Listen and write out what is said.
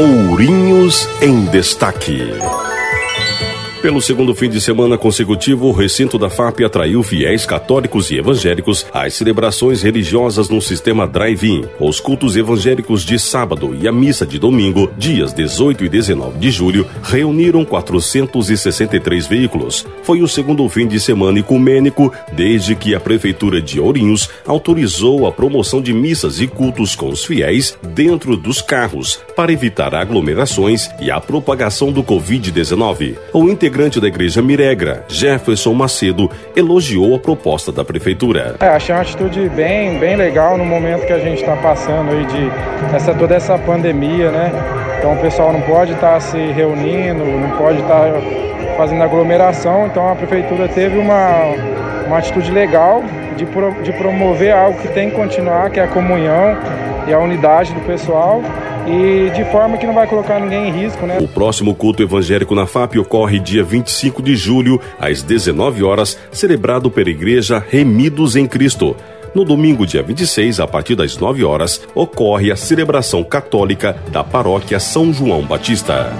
Ourinhos em Destaque. Pelo segundo fim de semana consecutivo, o recinto da FAP atraiu fiéis católicos e evangélicos às celebrações religiosas no sistema drive-in. Os cultos evangélicos de sábado e a missa de domingo, dias 18 e 19 de julho, reuniram 463 veículos. Foi o segundo fim de semana ecumênico desde que a Prefeitura de Ourinhos autorizou a promoção de missas e cultos com os fiéis dentro dos carros, para evitar aglomerações e a propagação do Covid-19. O integrante da Igreja Miregra, Jefferson Macedo, elogiou a proposta da Prefeitura. É, achei uma atitude bem, bem legal no momento que a gente está passando aí de essa, toda essa pandemia, né? Então o pessoal não pode estar tá se reunindo, não pode estar tá fazendo aglomeração, então a Prefeitura teve uma, uma atitude legal de, pro, de promover algo que tem que continuar, que é a comunhão e a unidade do pessoal e de forma que não vai colocar ninguém em risco, né? O próximo culto evangélico na FAP ocorre dia 25 de julho, às 19 horas, celebrado pela Igreja Remidos em Cristo. No domingo, dia 26, a partir das 9 horas, ocorre a celebração católica da paróquia São João Batista.